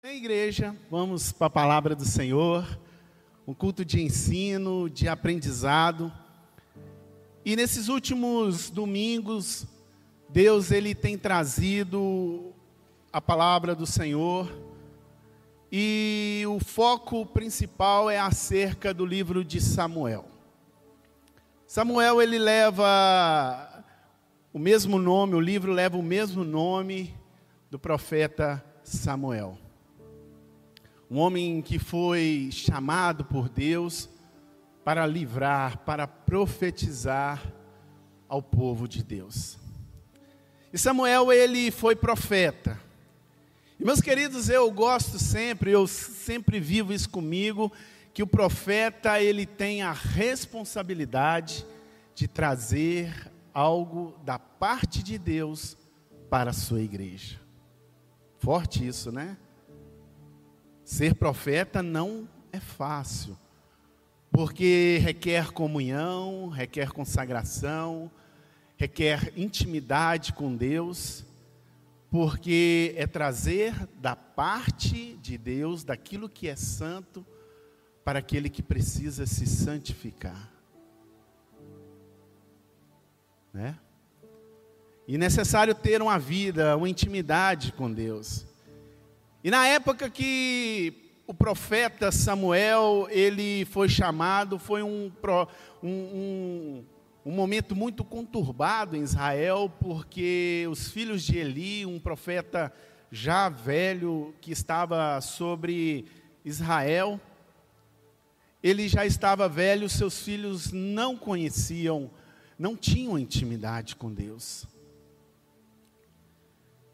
Na igreja, vamos para a palavra do Senhor, um culto de ensino, de aprendizado. E nesses últimos domingos, Deus ele tem trazido a palavra do Senhor. E o foco principal é acerca do livro de Samuel. Samuel ele leva o mesmo nome, o livro leva o mesmo nome do profeta Samuel um homem que foi chamado por Deus para livrar, para profetizar ao povo de Deus. E Samuel, ele foi profeta. E meus queridos, eu gosto sempre, eu sempre vivo isso comigo, que o profeta, ele tem a responsabilidade de trazer algo da parte de Deus para a sua igreja. Forte isso, né? Ser profeta não é fácil, porque requer comunhão, requer consagração, requer intimidade com Deus, porque é trazer da parte de Deus, daquilo que é santo, para aquele que precisa se santificar. Né? E necessário ter uma vida, uma intimidade com Deus. E na época que o profeta Samuel ele foi chamado, foi um, um, um, um momento muito conturbado em Israel, porque os filhos de Eli, um profeta já velho que estava sobre Israel, ele já estava velho, seus filhos não conheciam, não tinham intimidade com Deus.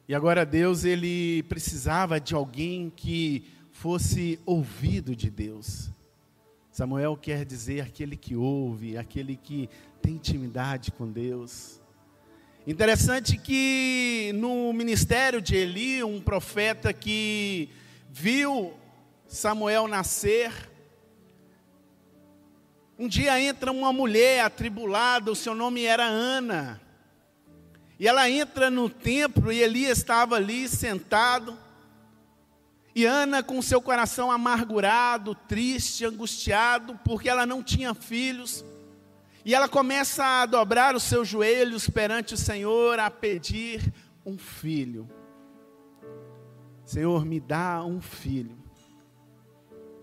E agora Deus ele precisava de alguém que fosse ouvido de Deus. Samuel quer dizer aquele que ouve, aquele que tem intimidade com Deus. Interessante que no ministério de Eli, um profeta que viu Samuel nascer, um dia entra uma mulher atribulada, o seu nome era Ana. E ela entra no templo e Elias estava ali sentado. E Ana, com seu coração amargurado, triste, angustiado, porque ela não tinha filhos. E ela começa a dobrar os seus joelhos perante o Senhor, a pedir um filho. Senhor, me dá um filho.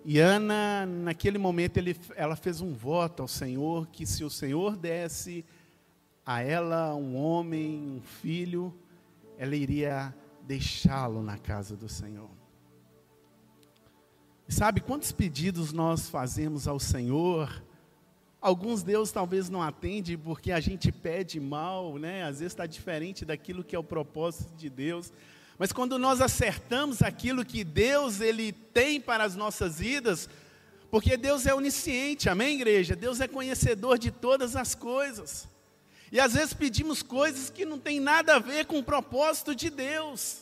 E Ana, naquele momento, ele, ela fez um voto ao Senhor que se o Senhor desse a ela um homem, um filho, ela iria deixá-lo na casa do Senhor. Sabe quantos pedidos nós fazemos ao Senhor? Alguns Deus talvez não atende porque a gente pede mal, né? Às vezes está diferente daquilo que é o propósito de Deus. Mas quando nós acertamos aquilo que Deus ele tem para as nossas vidas, porque Deus é onisciente, amém, igreja? Deus é conhecedor de todas as coisas. E às vezes pedimos coisas que não tem nada a ver com o propósito de Deus.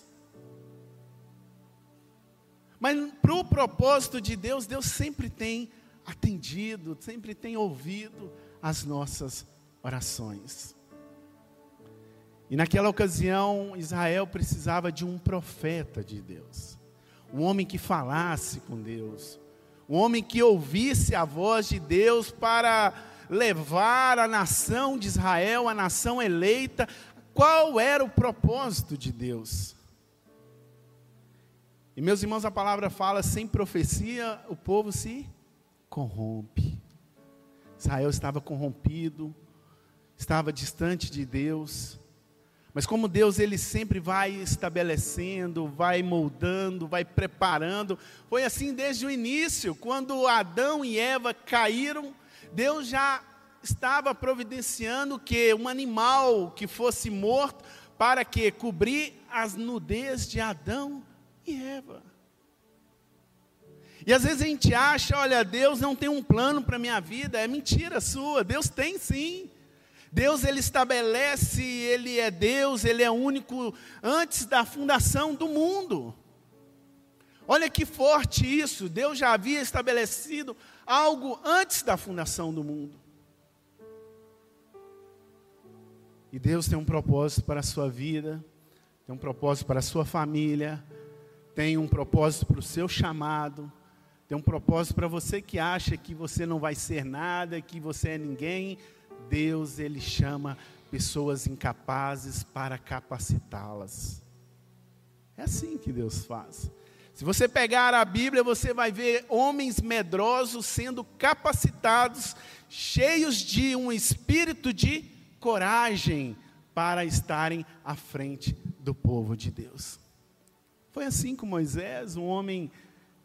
Mas para o propósito de Deus, Deus sempre tem atendido, sempre tem ouvido as nossas orações. E naquela ocasião, Israel precisava de um profeta de Deus, um homem que falasse com Deus, um homem que ouvisse a voz de Deus para levar a nação de Israel, a nação eleita, qual era o propósito de Deus. E meus irmãos, a palavra fala: sem profecia o povo se corrompe. Israel estava corrompido, estava distante de Deus. Mas como Deus ele sempre vai estabelecendo, vai moldando, vai preparando, foi assim desde o início, quando Adão e Eva caíram, Deus já estava providenciando que um animal que fosse morto para que cobrir as nudez de Adão e Eva. E às vezes a gente acha, olha, Deus não tem um plano para a minha vida, é mentira sua, Deus tem sim. Deus ele estabelece, ele é Deus, ele é único antes da fundação do mundo. Olha que forte isso, Deus já havia estabelecido algo antes da fundação do mundo. E Deus tem um propósito para a sua vida, tem um propósito para a sua família, tem um propósito para o seu chamado, tem um propósito para você que acha que você não vai ser nada, que você é ninguém. Deus, Ele chama pessoas incapazes para capacitá-las. É assim que Deus faz. Se você pegar a Bíblia, você vai ver homens medrosos sendo capacitados, cheios de um espírito de coragem para estarem à frente do povo de Deus. Foi assim com Moisés, um homem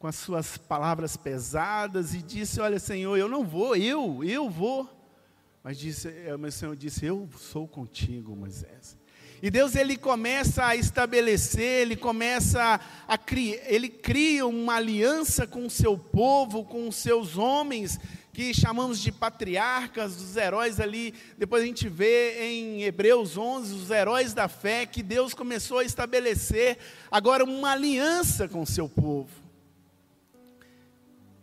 com as suas palavras pesadas e disse: Olha, Senhor, eu não vou, eu, eu vou. Mas, disse, eh, mas o Senhor disse: Eu sou contigo, Moisés. E Deus ele começa a estabelecer, ele começa a criar, ele cria uma aliança com o seu povo, com os seus homens, que chamamos de patriarcas, dos heróis ali. Depois a gente vê em Hebreus 11 os heróis da fé que Deus começou a estabelecer agora uma aliança com o seu povo.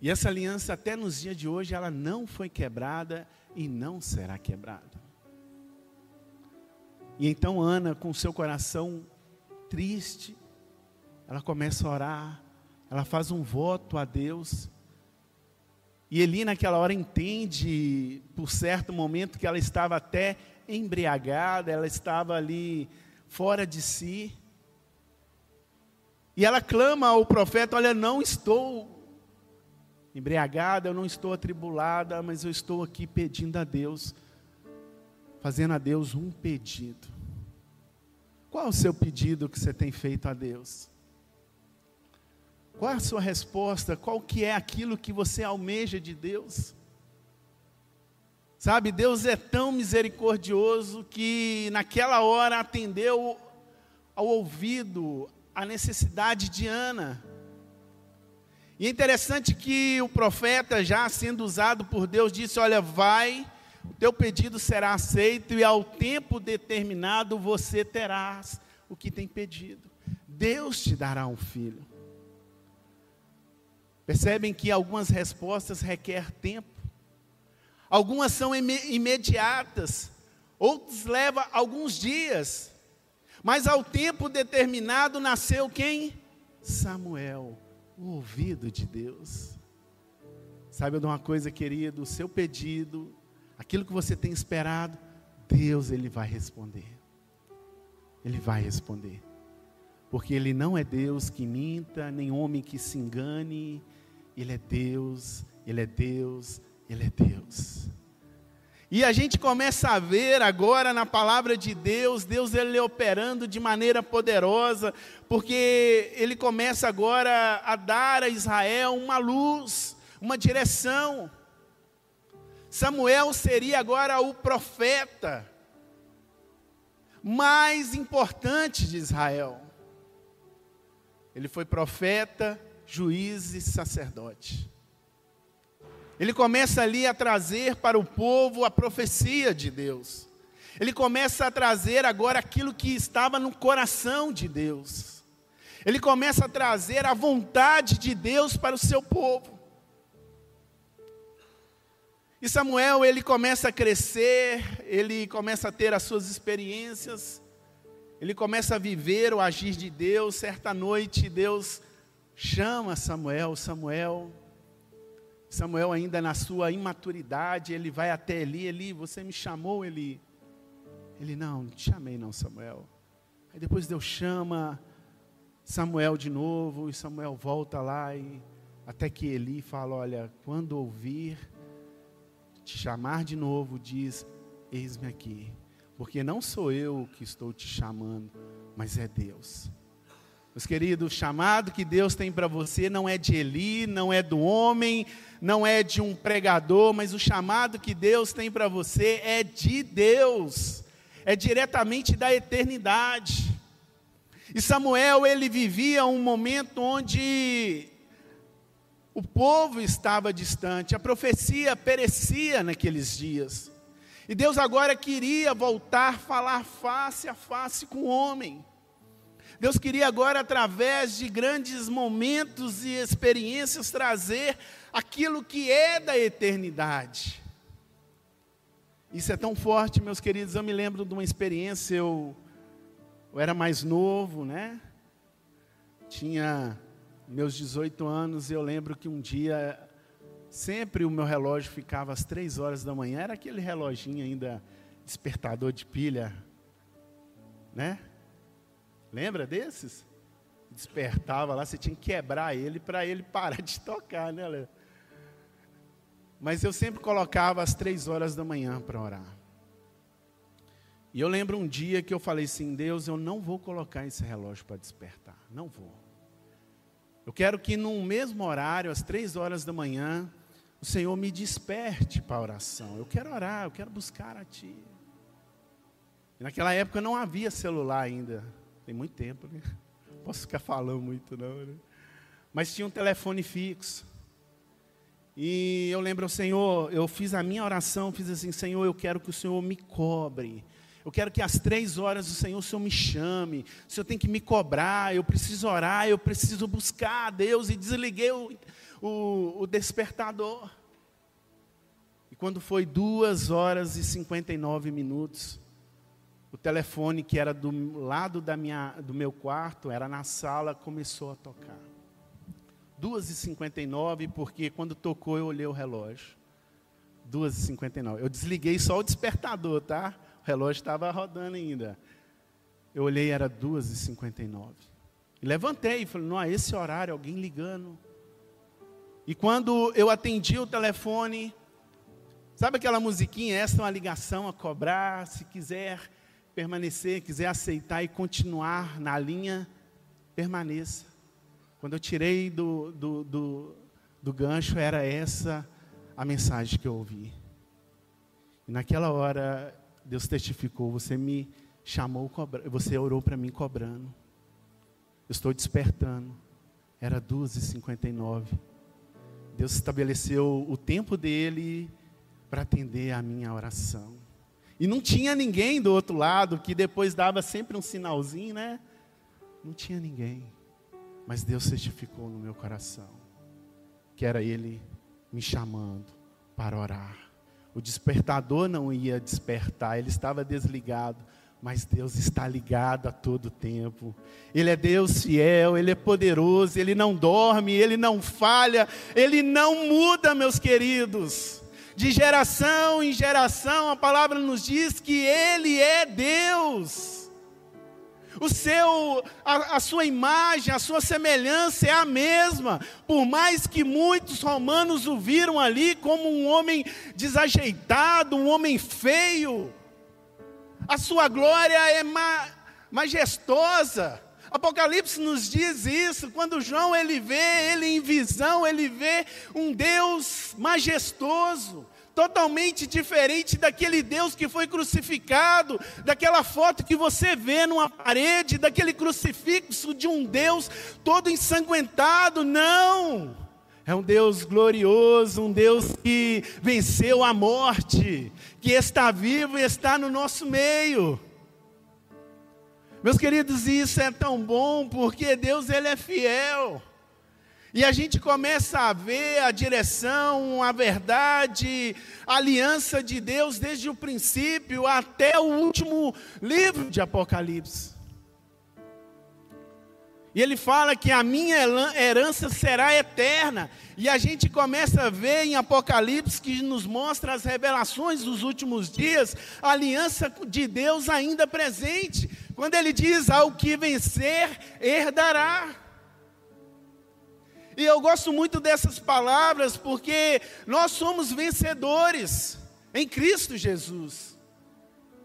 E essa aliança até nos dias de hoje ela não foi quebrada e não será quebrada. E então Ana, com seu coração triste, ela começa a orar, ela faz um voto a Deus e Eli, naquela hora, entende, por certo momento, que ela estava até embriagada, ela estava ali fora de si. E ela clama ao profeta: Olha, não estou embriagada, eu não estou atribulada, mas eu estou aqui pedindo a Deus, fazendo a Deus um pedido. Qual o seu pedido que você tem feito a Deus? Qual a sua resposta? Qual que é aquilo que você almeja de Deus? Sabe, Deus é tão misericordioso que naquela hora atendeu ao ouvido a necessidade de Ana. E é interessante que o profeta, já sendo usado por Deus, disse: Olha, vai, o teu pedido será aceito, e ao tempo determinado você terás o que tem pedido. Deus te dará um filho. Percebem que algumas respostas requerem tempo, algumas são imediatas, outras levam alguns dias, mas ao tempo determinado nasceu quem? Samuel, o ouvido de Deus. Sabe de uma coisa, querido? O seu pedido, aquilo que você tem esperado, Deus ele vai responder. Ele vai responder. Porque ele não é Deus que minta, nem homem que se engane, ele é Deus, Ele é Deus, Ele é Deus. E a gente começa a ver agora na palavra de Deus, Deus ele operando de maneira poderosa, porque ele começa agora a dar a Israel uma luz, uma direção. Samuel seria agora o profeta mais importante de Israel. Ele foi profeta, juiz e sacerdote. Ele começa ali a trazer para o povo a profecia de Deus. Ele começa a trazer agora aquilo que estava no coração de Deus. Ele começa a trazer a vontade de Deus para o seu povo. E Samuel, ele começa a crescer, ele começa a ter as suas experiências, ele começa a viver o agir de Deus. Certa noite, Deus chama Samuel, Samuel. Samuel ainda na sua imaturidade, ele vai até Eli, Eli, você me chamou, Eli. Ele, não, não te chamei não, Samuel. Aí depois Deus chama Samuel de novo, e Samuel volta lá, e até que Eli fala, olha, quando ouvir te chamar de novo, diz, eis-me aqui. Porque não sou eu que estou te chamando, mas é Deus. Meus queridos, o chamado que Deus tem para você não é de Eli, não é do homem, não é de um pregador, mas o chamado que Deus tem para você é de Deus, é diretamente da eternidade. E Samuel, ele vivia um momento onde o povo estava distante, a profecia perecia naqueles dias. E Deus agora queria voltar a falar face a face com o homem. Deus queria agora, através de grandes momentos e experiências, trazer aquilo que é da eternidade. Isso é tão forte, meus queridos. Eu me lembro de uma experiência, eu, eu era mais novo, né? tinha meus 18 anos, eu lembro que um dia, sempre o meu relógio ficava às três horas da manhã, era aquele reloginho ainda, despertador de pilha, né? Lembra desses? Despertava lá, você tinha que quebrar ele para ele parar de tocar, né, Léo? Mas eu sempre colocava às três horas da manhã para orar. E eu lembro um dia que eu falei assim: Deus, eu não vou colocar esse relógio para despertar. Não vou. Eu quero que no mesmo horário, às três horas da manhã, o Senhor me desperte para a oração. Eu quero orar, eu quero buscar a Ti. E naquela época não havia celular ainda. Tem muito tempo, né? Posso ficar falando muito, não. Né? Mas tinha um telefone fixo. E eu lembro, Senhor, eu fiz a minha oração, fiz assim, Senhor, eu quero que o Senhor me cobre. Eu quero que às três horas do Senhor o Senhor me chame. O Senhor tem que me cobrar. Eu preciso orar, eu preciso buscar a Deus. E desliguei o, o, o despertador. E quando foi duas horas e cinquenta e nove minutos, o telefone que era do lado da minha, do meu quarto, era na sala, começou a tocar. 2h59, porque quando tocou eu olhei o relógio. 2h59. Eu desliguei só o despertador, tá? O relógio estava rodando ainda. Eu olhei, era 2h59. E levantei e falei, não, esse horário, alguém ligando. E quando eu atendi o telefone, sabe aquela musiquinha? Essa é uma ligação a cobrar. Se quiser permanecer, quiser aceitar e continuar na linha, permaneça. Quando eu tirei do, do, do, do gancho, era essa a mensagem que eu ouvi. E naquela hora, Deus testificou, você me chamou, você orou para mim cobrando. Eu estou despertando. Era 2h59. Deus estabeleceu o tempo dele para atender a minha oração. E não tinha ninguém do outro lado que depois dava sempre um sinalzinho, né? Não tinha ninguém. Mas Deus certificou no meu coração que era Ele me chamando para orar. O despertador não ia despertar, ele estava desligado, mas Deus está ligado a todo tempo. Ele é Deus fiel, Ele é poderoso, Ele não dorme, Ele não falha, Ele não muda, meus queridos. De geração em geração, a palavra nos diz que Ele é Deus o seu, a, a, sua imagem, a sua semelhança é a mesma. Por mais que muitos romanos o viram ali como um homem desajeitado, um homem feio, a sua glória é ma, majestosa. Apocalipse nos diz isso, quando João ele vê, ele em visão, ele vê um Deus majestoso totalmente diferente daquele Deus que foi crucificado, daquela foto que você vê numa parede, daquele crucifixo de um Deus todo ensanguentado. Não! É um Deus glorioso, um Deus que venceu a morte, que está vivo e está no nosso meio. Meus queridos, isso é tão bom porque Deus ele é fiel. E a gente começa a ver a direção, a verdade, a aliança de Deus desde o princípio até o último livro de Apocalipse. E ele fala que a minha herança será eterna. E a gente começa a ver em Apocalipse que nos mostra as revelações dos últimos dias, a aliança de Deus ainda presente. Quando ele diz: ao que vencer, herdará. E eu gosto muito dessas palavras porque nós somos vencedores em Cristo Jesus.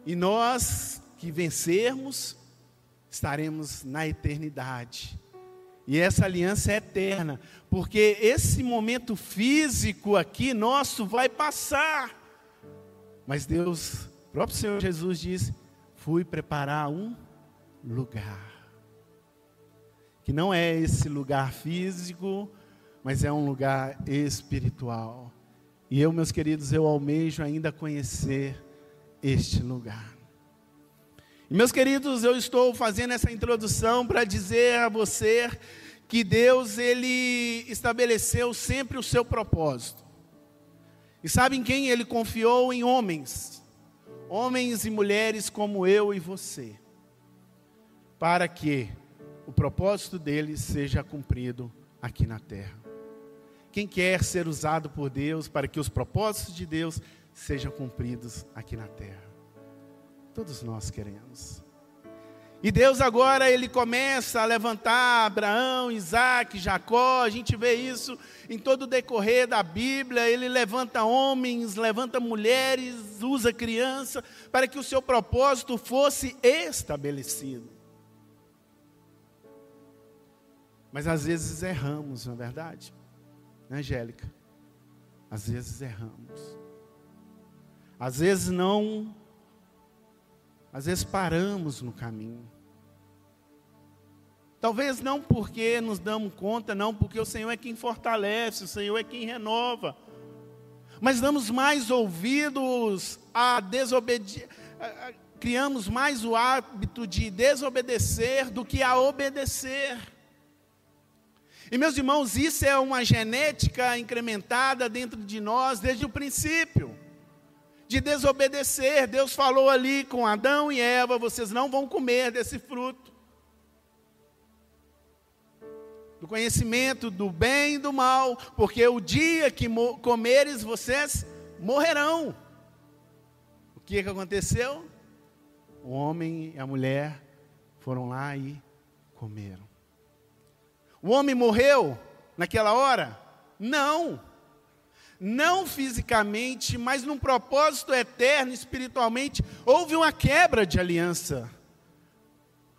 E nós que vencermos, estaremos na eternidade. E essa aliança é eterna, porque esse momento físico aqui nosso vai passar. Mas Deus, o próprio Senhor Jesus disse: fui preparar um lugar que não é esse lugar físico, mas é um lugar espiritual. E eu, meus queridos, eu almejo ainda conhecer este lugar. E, meus queridos, eu estou fazendo essa introdução para dizer a você que Deus ele estabeleceu sempre o seu propósito. E sabem quem ele confiou em homens? Homens e mulheres como eu e você. Para que o propósito dele seja cumprido aqui na terra. Quem quer ser usado por Deus para que os propósitos de Deus sejam cumpridos aqui na terra? Todos nós queremos. E Deus agora ele começa a levantar Abraão, Isaac, Jacó, a gente vê isso em todo o decorrer da Bíblia, ele levanta homens, levanta mulheres, usa criança, para que o seu propósito fosse estabelecido. Mas às vezes erramos, não é verdade? Né, Angélica? Às vezes erramos. Às vezes não. Às vezes paramos no caminho. Talvez não porque nos damos conta, não, porque o Senhor é quem fortalece, o Senhor é quem renova. Mas damos mais ouvidos a desobedecer, criamos mais o hábito de desobedecer do que a obedecer. E meus irmãos, isso é uma genética incrementada dentro de nós desde o princípio. De desobedecer, Deus falou ali com Adão e Eva: vocês não vão comer desse fruto. Do conhecimento do bem e do mal, porque o dia que comeres vocês morrerão. O que, que aconteceu? O homem e a mulher foram lá e comeram. O homem morreu naquela hora? Não. Não fisicamente, mas num propósito eterno, espiritualmente, houve uma quebra de aliança.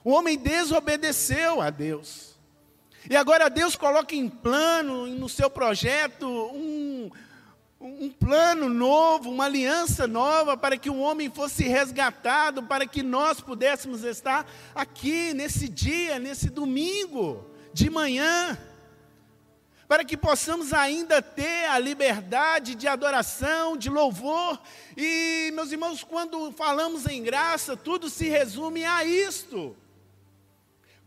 O homem desobedeceu a Deus. E agora Deus coloca em plano, no seu projeto, um, um plano novo, uma aliança nova, para que o homem fosse resgatado, para que nós pudéssemos estar aqui nesse dia, nesse domingo de manhã, para que possamos ainda ter a liberdade de adoração, de louvor. E, meus irmãos, quando falamos em graça, tudo se resume a isto.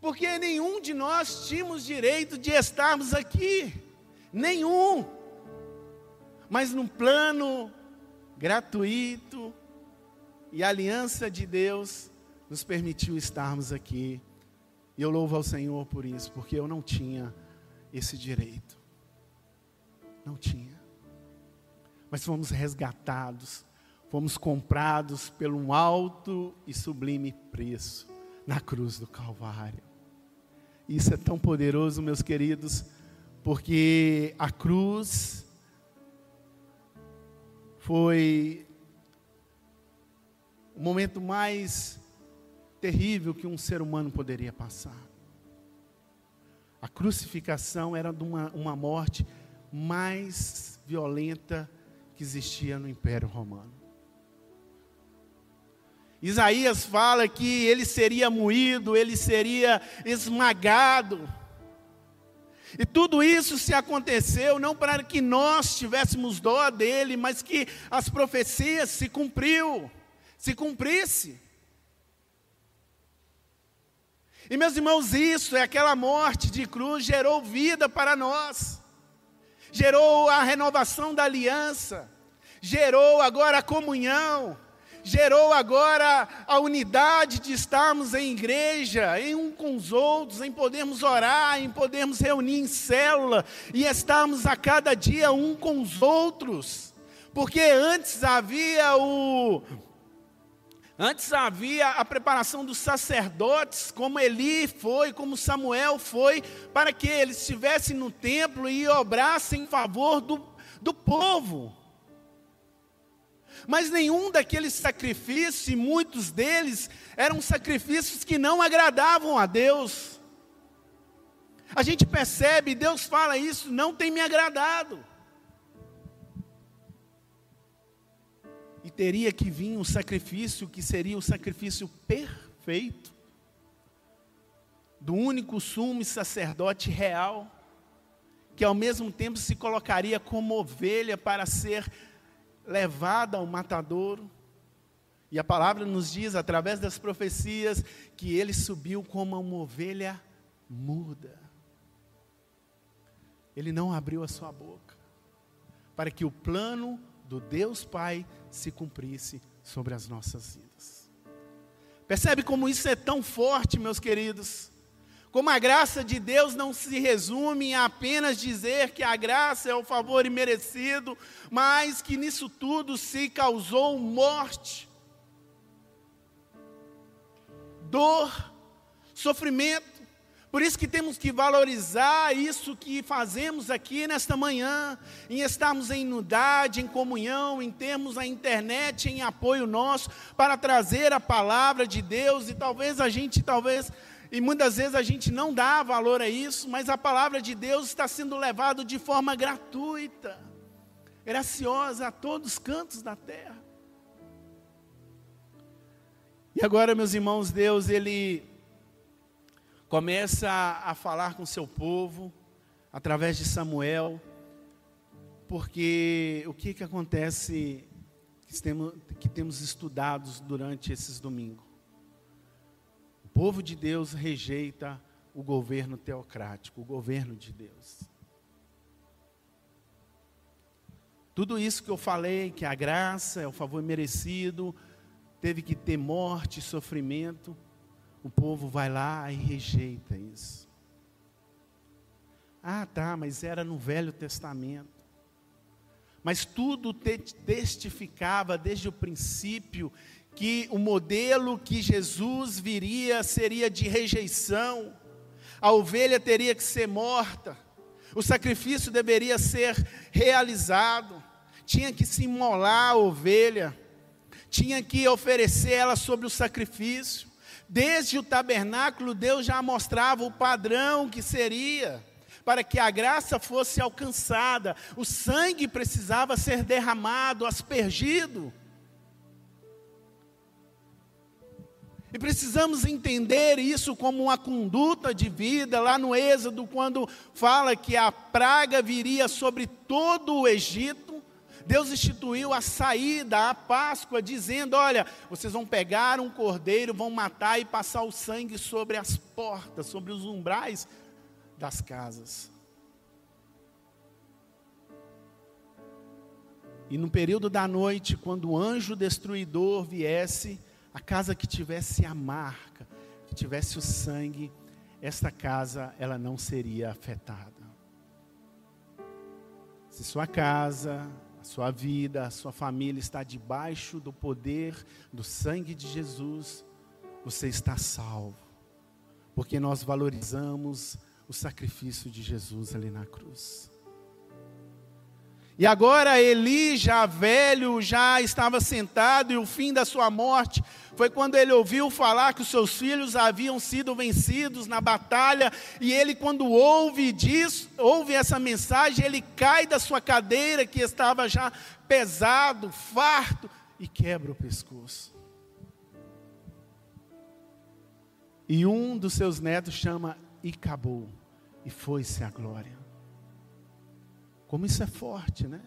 Porque nenhum de nós tínhamos direito de estarmos aqui, nenhum. Mas num plano gratuito e aliança de Deus nos permitiu estarmos aqui e eu louvo ao Senhor por isso, porque eu não tinha esse direito. Não tinha. Mas fomos resgatados, fomos comprados pelo um alto e sublime preço na cruz do Calvário. Isso é tão poderoso, meus queridos, porque a cruz foi o momento mais terrível que um ser humano poderia passar. A crucificação era uma, uma morte mais violenta que existia no Império Romano. Isaías fala que ele seria moído, ele seria esmagado. E tudo isso se aconteceu não para que nós tivéssemos dó dele, mas que as profecias se cumpriu, se cumprisse. E meus irmãos, isso é aquela morte de cruz gerou vida para nós. Gerou a renovação da aliança, gerou agora a comunhão, gerou agora a unidade de estarmos em igreja, em um com os outros, em podermos orar, em podermos reunir em célula e estarmos a cada dia um com os outros. Porque antes havia o Antes havia a preparação dos sacerdotes, como Eli foi, como Samuel foi, para que eles estivessem no templo e obrassem em favor do, do povo. Mas nenhum daqueles sacrifícios, e muitos deles, eram sacrifícios que não agradavam a Deus. A gente percebe, Deus fala isso, não tem me agradado. E teria que vir um sacrifício que seria o sacrifício perfeito, do único sumo sacerdote real, que ao mesmo tempo se colocaria como ovelha para ser levada ao matadouro. E a palavra nos diz, através das profecias, que ele subiu como uma ovelha muda. Ele não abriu a sua boca, para que o plano do Deus Pai se cumprisse sobre as nossas vidas. Percebe como isso é tão forte, meus queridos? Como a graça de Deus não se resume em apenas dizer que a graça é o favor imerecido, mas que nisso tudo se causou morte, dor, sofrimento. Por isso que temos que valorizar isso que fazemos aqui nesta manhã, em estarmos em unidade, em comunhão, em termos a internet em apoio nosso para trazer a palavra de Deus e talvez a gente talvez e muitas vezes a gente não dá valor a isso, mas a palavra de Deus está sendo levada de forma gratuita, graciosa a todos os cantos da terra. E agora, meus irmãos, Deus, Ele começa a, falar com seu povo, através de Samuel, porque o que, que acontece que temos, que temos estudado durante esses domingos? O povo de Deus rejeita o governo teocrático, o governo de Deus. Tudo isso que eu falei, que a graça é o favor merecido, teve que ter morte sofrimento, o povo vai lá e rejeita isso. Ah, tá, mas era no Velho Testamento. Mas tudo testificava desde o princípio que o modelo que Jesus viria seria de rejeição, a ovelha teria que ser morta, o sacrifício deveria ser realizado, tinha que se imolar a ovelha, tinha que oferecer ela sobre o sacrifício. Desde o tabernáculo, Deus já mostrava o padrão que seria para que a graça fosse alcançada, o sangue precisava ser derramado, aspergido. E precisamos entender isso como uma conduta de vida, lá no Êxodo, quando fala que a praga viria sobre todo o Egito, Deus instituiu a saída, a Páscoa, dizendo: olha, vocês vão pegar um cordeiro, vão matar e passar o sangue sobre as portas, sobre os umbrais das casas. E no período da noite, quando o anjo destruidor viesse, a casa que tivesse a marca, que tivesse o sangue, esta casa ela não seria afetada. Se sua casa, a sua vida, a sua família está debaixo do poder do sangue de Jesus, você está salvo. Porque nós valorizamos o sacrifício de Jesus ali na cruz. E agora Eli, já velho, já estava sentado, e o fim da sua morte foi quando ele ouviu falar que os seus filhos haviam sido vencidos na batalha, e ele, quando ouve disso, ouve essa mensagem, ele cai da sua cadeira, que estava já pesado, farto, e quebra o pescoço. E um dos seus netos chama acabou, e foi-se a glória. Como isso é forte, né?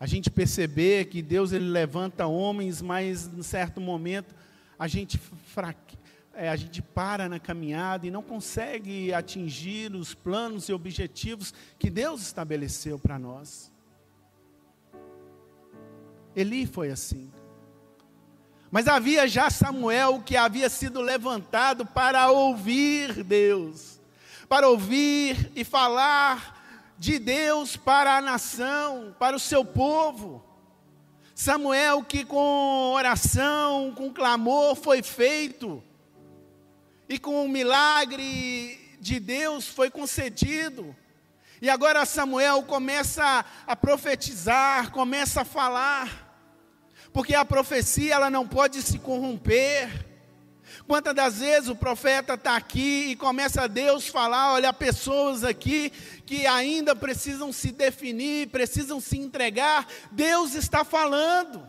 A gente perceber que Deus ele levanta homens, mas em certo momento a gente fraque... É, a gente para na caminhada e não consegue atingir os planos e objetivos que Deus estabeleceu para nós. Eli foi assim. Mas havia já Samuel que havia sido levantado para ouvir Deus, para ouvir e falar de Deus para a nação, para o seu povo. Samuel, que com oração, com clamor foi feito, e com o milagre de Deus foi concedido. E agora Samuel começa a profetizar, começa a falar, porque a profecia ela não pode se corromper. Quantas das vezes o profeta está aqui e começa a Deus falar, olha, pessoas aqui que ainda precisam se definir, precisam se entregar, Deus está falando.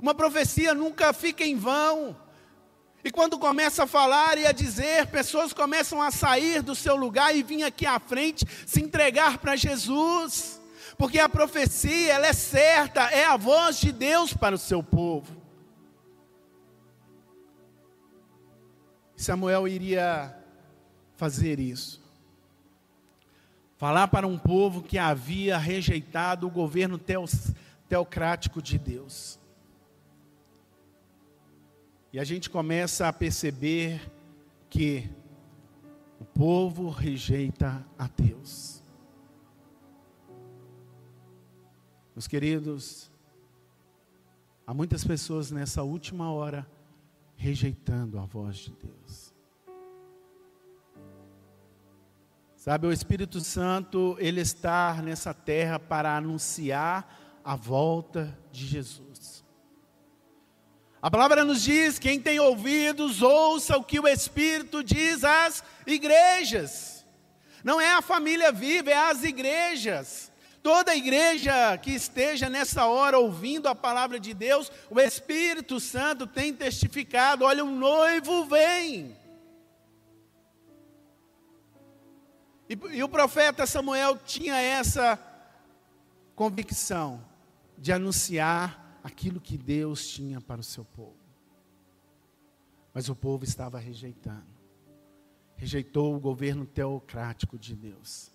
Uma profecia nunca fica em vão. E quando começa a falar e a dizer, pessoas começam a sair do seu lugar e vir aqui à frente se entregar para Jesus. Porque a profecia, ela é certa, é a voz de Deus para o seu povo. Samuel iria fazer isso. Falar para um povo que havia rejeitado o governo teocrático de Deus. E a gente começa a perceber que O povo rejeita a Deus. Meus queridos, há muitas pessoas nessa última hora rejeitando a voz de Deus. Sabe, o Espírito Santo, ele está nessa terra para anunciar a volta de Jesus. A palavra nos diz: quem tem ouvidos, ouça o que o Espírito diz às igrejas. Não é a família viva, é as igrejas. Toda igreja que esteja nessa hora ouvindo a palavra de Deus, o Espírito Santo tem testificado: olha, o noivo vem. E, e o profeta Samuel tinha essa convicção de anunciar aquilo que Deus tinha para o seu povo. Mas o povo estava rejeitando. Rejeitou o governo teocrático de Deus.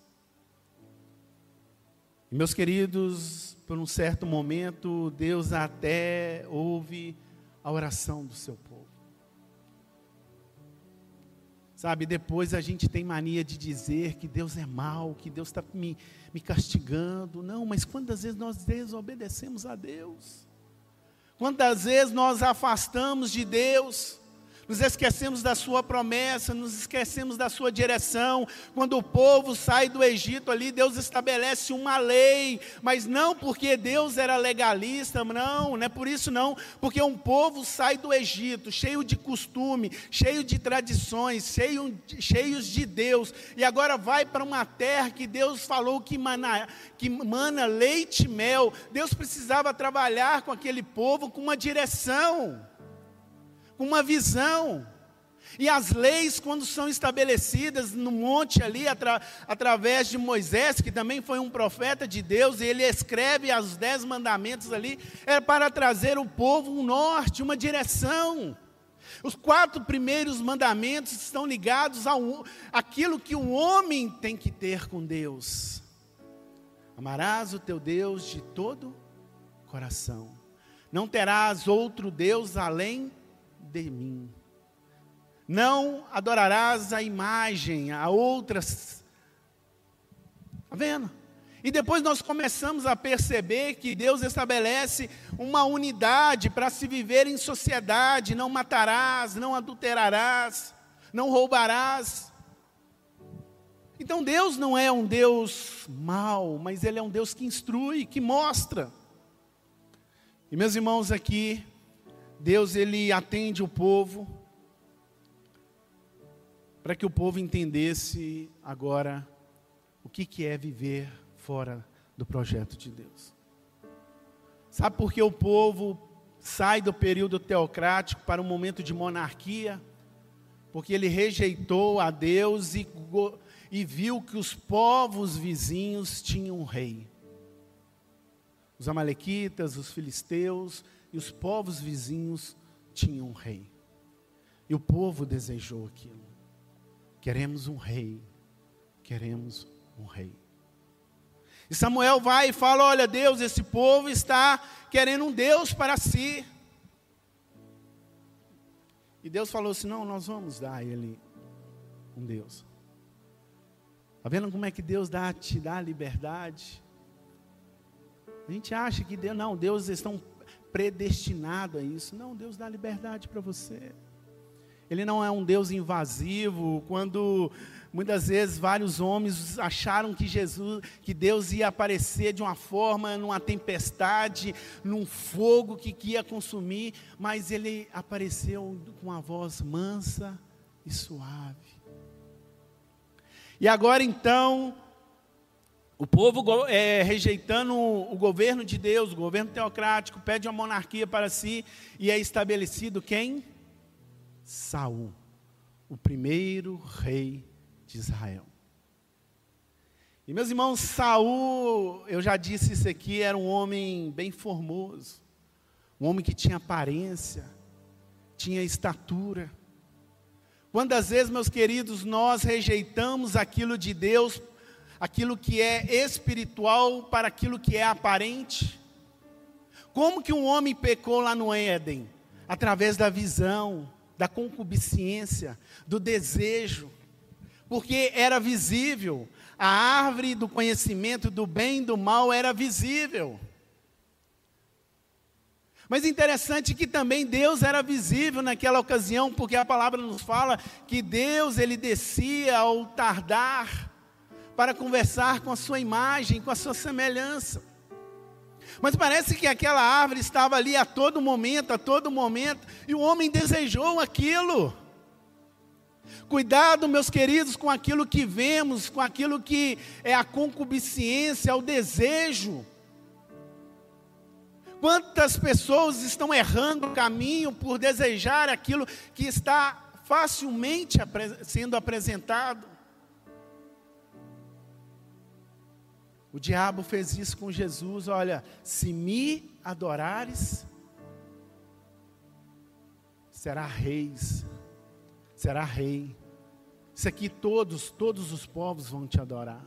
E meus queridos, por um certo momento, Deus até ouve a oração do seu povo. Sabe, depois a gente tem mania de dizer que Deus é mau, que Deus está me, me castigando. Não, mas quantas vezes nós desobedecemos a Deus? Quantas vezes nós afastamos de Deus? Nos esquecemos da sua promessa, nos esquecemos da sua direção. Quando o povo sai do Egito ali, Deus estabelece uma lei, mas não porque Deus era legalista, não, não é por isso não, porque um povo sai do Egito cheio de costume, cheio de tradições, cheio, cheios de Deus, e agora vai para uma terra que Deus falou que mana, que mana leite e mel. Deus precisava trabalhar com aquele povo com uma direção uma visão. E as leis, quando são estabelecidas no monte ali, atra, através de Moisés, que também foi um profeta de Deus, e ele escreve os dez mandamentos ali, é para trazer o povo um norte, uma direção. Os quatro primeiros mandamentos estão ligados ao aquilo que o homem tem que ter com Deus. Amarás o teu Deus de todo coração. Não terás outro Deus além de mim. Não adorarás a imagem, a outras. Está vendo? E depois nós começamos a perceber que Deus estabelece uma unidade para se viver em sociedade: não matarás, não adulterarás, não roubarás. Então Deus não é um Deus mau, mas Ele é um Deus que instrui, que mostra. E meus irmãos aqui, Deus ele atende o povo para que o povo entendesse agora o que, que é viver fora do projeto de Deus. Sabe por que o povo sai do período teocrático para um momento de monarquia? Porque ele rejeitou a Deus e, e viu que os povos vizinhos tinham um rei. Os amalequitas, os filisteus, e os povos vizinhos tinham um rei. E o povo desejou aquilo. Queremos um rei. Queremos um rei. E Samuel vai e fala: Olha, Deus, esse povo está querendo um Deus para si. E Deus falou assim: Não, nós vamos dar a ele um Deus. Está vendo como é que Deus dá, te dá liberdade? A gente acha que Deus, não, Deus estão predestinado a isso. Não, Deus dá liberdade para você. Ele não é um Deus invasivo. Quando muitas vezes vários homens acharam que Jesus, que Deus ia aparecer de uma forma, numa tempestade, num fogo que, que ia consumir, mas ele apareceu com uma voz mansa e suave. E agora então, o povo é, rejeitando o governo de Deus, o governo teocrático, pede uma monarquia para si e é estabelecido quem? Saul, o primeiro rei de Israel. E meus irmãos, Saul, eu já disse isso aqui, era um homem bem formoso, um homem que tinha aparência, tinha estatura. Quantas vezes, meus queridos, nós rejeitamos aquilo de Deus aquilo que é espiritual para aquilo que é aparente. Como que um homem pecou lá no Éden? Através da visão, da concupiscência, do desejo. porque era visível. A árvore do conhecimento do bem e do mal era visível. Mas interessante que também Deus era visível naquela ocasião, porque a palavra nos fala que Deus ele descia ao tardar para conversar com a sua imagem, com a sua semelhança. Mas parece que aquela árvore estava ali a todo momento, a todo momento, e o homem desejou aquilo. Cuidado, meus queridos, com aquilo que vemos, com aquilo que é a concupiscência, o desejo. Quantas pessoas estão errando o caminho por desejar aquilo que está facilmente sendo apresentado? O diabo fez isso com Jesus. Olha, se me adorares, será reis, será rei. Isso aqui todos, todos os povos vão te adorar.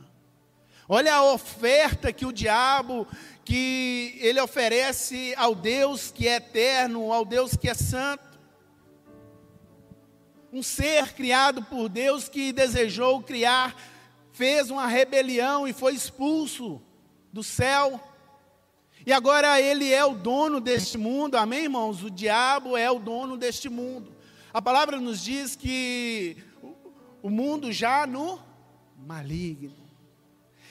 Olha a oferta que o diabo, que ele oferece ao Deus que é eterno, ao Deus que é santo. Um ser criado por Deus que desejou criar fez uma rebelião e foi expulso do céu. E agora ele é o dono deste mundo, amém, irmãos? O diabo é o dono deste mundo. A palavra nos diz que o mundo já no maligno.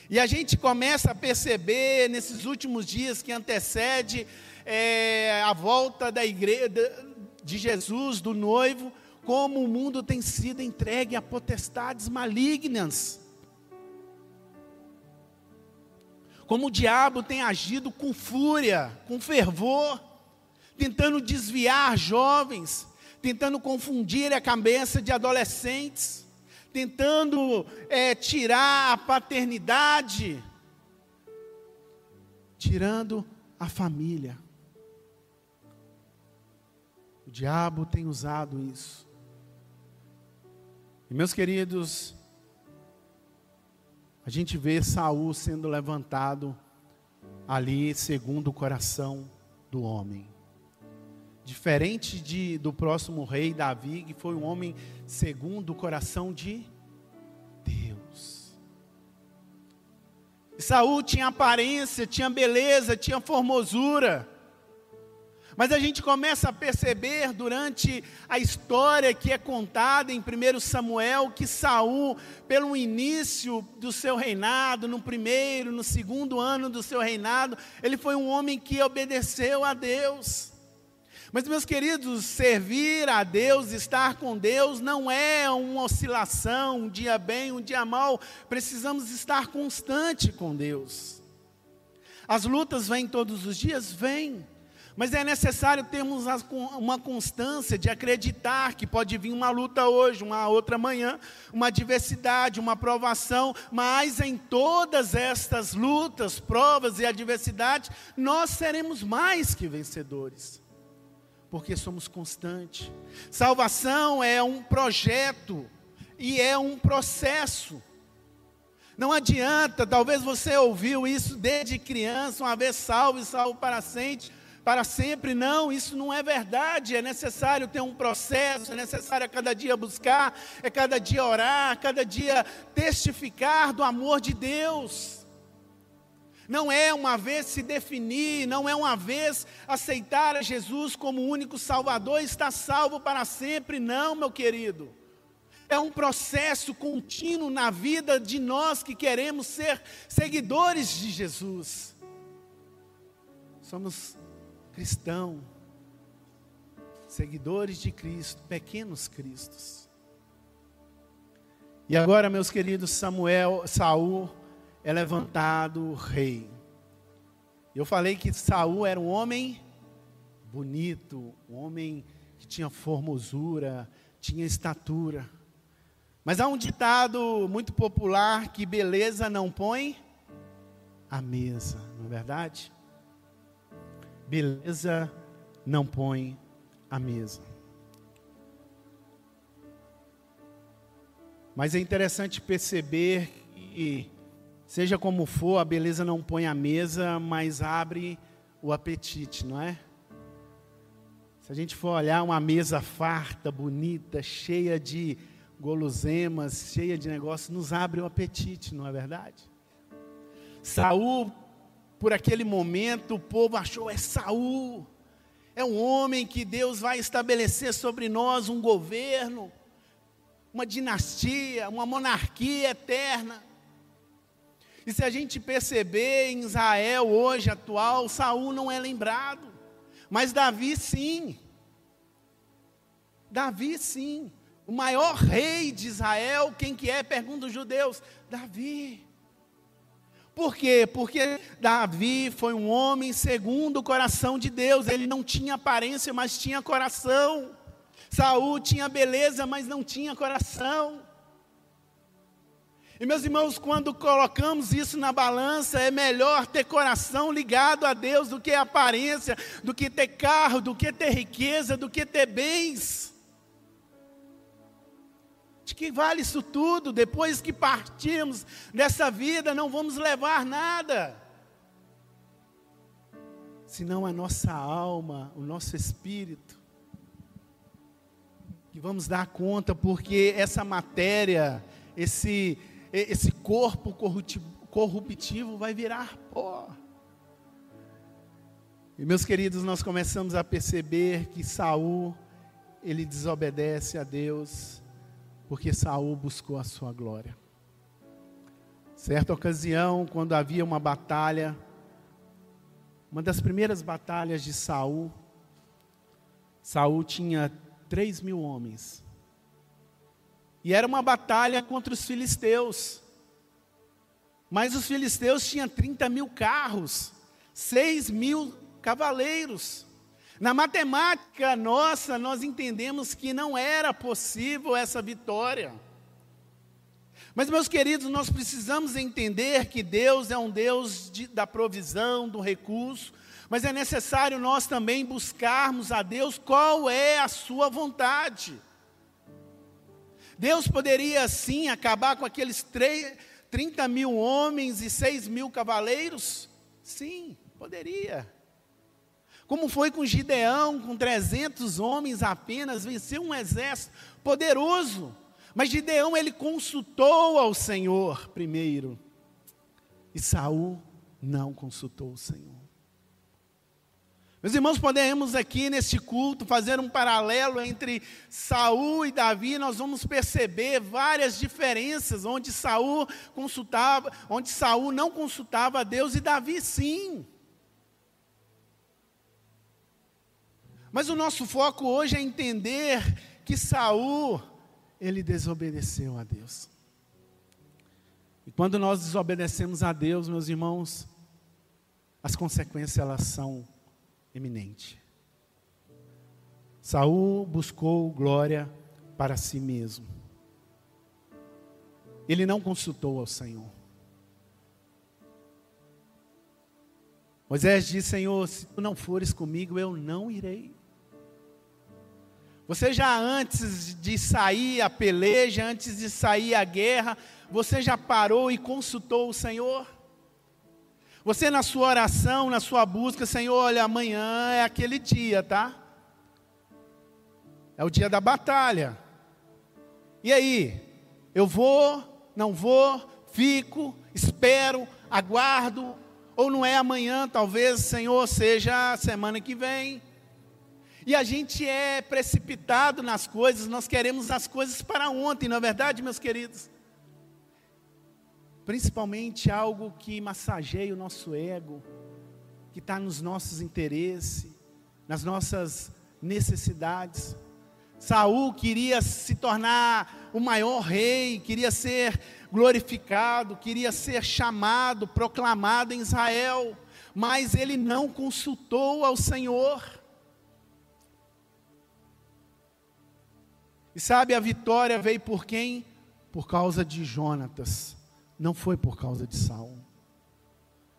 E a gente começa a perceber nesses últimos dias que antecede é, a volta da igreja de Jesus, do noivo, como o mundo tem sido entregue a potestades malignas. Como o diabo tem agido com fúria, com fervor, tentando desviar jovens, tentando confundir a cabeça de adolescentes, tentando é, tirar a paternidade, tirando a família. O diabo tem usado isso. E meus queridos, a gente vê Saul sendo levantado ali segundo o coração do homem. Diferente de, do próximo rei Davi, que foi um homem segundo o coração de Deus. Saul tinha aparência, tinha beleza, tinha formosura. Mas a gente começa a perceber durante a história que é contada em 1 Samuel que Saul, pelo início do seu reinado, no primeiro, no segundo ano do seu reinado, ele foi um homem que obedeceu a Deus. Mas, meus queridos, servir a Deus, estar com Deus, não é uma oscilação, um dia bem, um dia mal. Precisamos estar constante com Deus. As lutas vêm todos os dias? Vêm. Mas é necessário termos uma constância de acreditar que pode vir uma luta hoje, uma outra manhã, uma adversidade, uma provação, mas em todas estas lutas, provas e adversidades, nós seremos mais que vencedores, porque somos constantes. Salvação é um projeto e é um processo. Não adianta, talvez você ouviu isso desde criança, uma vez salvo e salvo para sempre para sempre. Não, isso não é verdade. É necessário ter um processo, é necessário a cada dia buscar, é cada dia orar, cada dia testificar do amor de Deus. Não é uma vez se definir, não é uma vez aceitar a Jesus como único Salvador e estar salvo para sempre, não, meu querido. É um processo contínuo na vida de nós que queremos ser seguidores de Jesus. Somos cristão, seguidores de Cristo, pequenos cristos. E agora, meus queridos, Samuel, Saul é levantado rei. Eu falei que Saul era um homem bonito, um homem que tinha formosura, tinha estatura. Mas há um ditado muito popular que beleza não põe a mesa, não é verdade? Beleza não põe a mesa. Mas é interessante perceber que, seja como for, a beleza não põe a mesa, mas abre o apetite, não é? Se a gente for olhar uma mesa farta, bonita, cheia de guloseimas, cheia de negócios, nos abre o apetite, não é verdade? Saul, por aquele momento, o povo achou, é Saul, é um homem que Deus vai estabelecer sobre nós um governo, uma dinastia, uma monarquia eterna. E se a gente perceber em Israel hoje atual, Saul não é lembrado, mas Davi sim. Davi sim. O maior rei de Israel, quem que é? Pergunta os judeus. Davi. Por quê? Porque Davi foi um homem segundo o coração de Deus. Ele não tinha aparência, mas tinha coração. Saul tinha beleza, mas não tinha coração. E meus irmãos, quando colocamos isso na balança, é melhor ter coração ligado a Deus do que aparência, do que ter carro, do que ter riqueza, do que ter bens. Que vale isso tudo? Depois que partirmos dessa vida, não vamos levar nada. Senão a nossa alma, o nosso espírito. Que vamos dar conta, porque essa matéria, esse, esse corpo corruptivo vai virar pó. E meus queridos, nós começamos a perceber que Saul, ele desobedece a Deus porque Saul buscou a sua glória. Certa ocasião, quando havia uma batalha, uma das primeiras batalhas de Saul, Saul tinha três mil homens. E era uma batalha contra os filisteus. Mas os filisteus tinham 30 mil carros, 6 mil cavaleiros. Na matemática nossa, nós entendemos que não era possível essa vitória. Mas, meus queridos, nós precisamos entender que Deus é um Deus de, da provisão, do recurso, mas é necessário nós também buscarmos a Deus qual é a sua vontade. Deus poderia sim acabar com aqueles 3, 30 mil homens e 6 mil cavaleiros? Sim, poderia. Como foi com Gideão, com 300 homens apenas, venceu um exército poderoso. Mas Gideão ele consultou ao Senhor primeiro. E Saul não consultou o Senhor. Meus irmãos, podemos aqui neste culto fazer um paralelo entre Saul e Davi, nós vamos perceber várias diferenças onde Saul consultava, onde Saul não consultava a Deus e Davi sim. Mas o nosso foco hoje é entender que Saul, ele desobedeceu a Deus. E quando nós desobedecemos a Deus, meus irmãos, as consequências elas são eminentes. Saul buscou glória para si mesmo. Ele não consultou ao Senhor. Moisés disse: Senhor, se tu não fores comigo, eu não irei. Você já antes de sair a peleja, antes de sair a guerra, você já parou e consultou o Senhor? Você na sua oração, na sua busca, Senhor, olha, amanhã é aquele dia, tá? É o dia da batalha. E aí? Eu vou, não vou, fico, espero, aguardo, ou não é amanhã, talvez, Senhor, seja semana que vem. E a gente é precipitado nas coisas, nós queremos as coisas para ontem, não é verdade, meus queridos? Principalmente algo que massageia o nosso ego, que está nos nossos interesses, nas nossas necessidades. Saul queria se tornar o maior rei, queria ser glorificado, queria ser chamado, proclamado em Israel, mas ele não consultou ao Senhor. E sabe, a vitória veio por quem? Por causa de Jonatas, não foi por causa de Saul.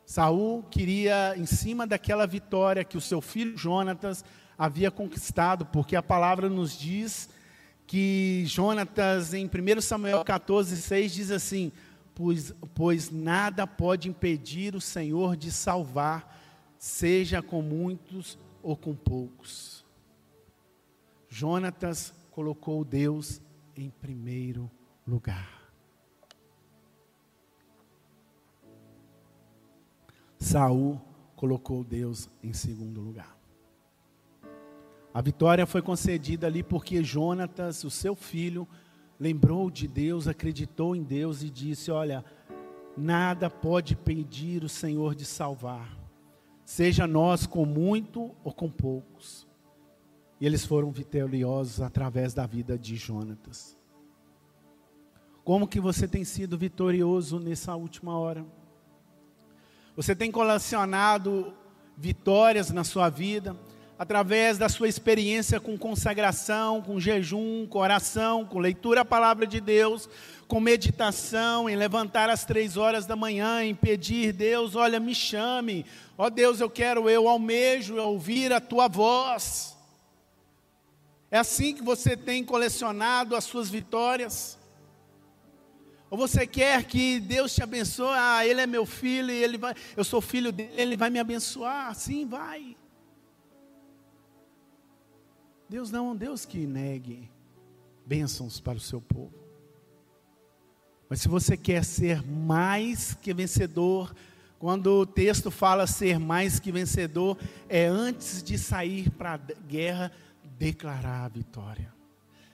Saul queria, em cima daquela vitória que o seu filho Jonatas havia conquistado, porque a palavra nos diz que Jonatas, em 1 Samuel 14, 6, diz assim: pois, pois nada pode impedir o Senhor de salvar, seja com muitos ou com poucos. Jonatas colocou Deus em primeiro lugar. Saul colocou Deus em segundo lugar. A vitória foi concedida ali porque Jonatas, o seu filho, lembrou de Deus, acreditou em Deus e disse: Olha, nada pode pedir o Senhor de salvar, seja nós com muito ou com poucos. E eles foram vitoriosos através da vida de Jonatas. Como que você tem sido vitorioso nessa última hora? Você tem colecionado vitórias na sua vida através da sua experiência com consagração, com jejum, com oração, com leitura da palavra de Deus, com meditação, em levantar às três horas da manhã, em pedir, Deus, olha, me chame, ó oh, Deus, eu quero, eu almejo ouvir a tua voz. É assim que você tem colecionado as suas vitórias? Ou você quer que Deus te abençoe? Ah, ele é meu filho ele vai, eu sou filho dele, ele vai me abençoar. Sim, vai. Deus não é um Deus que negue bênçãos para o seu povo. Mas se você quer ser mais que vencedor, quando o texto fala ser mais que vencedor, é antes de sair para a guerra, declarar a vitória.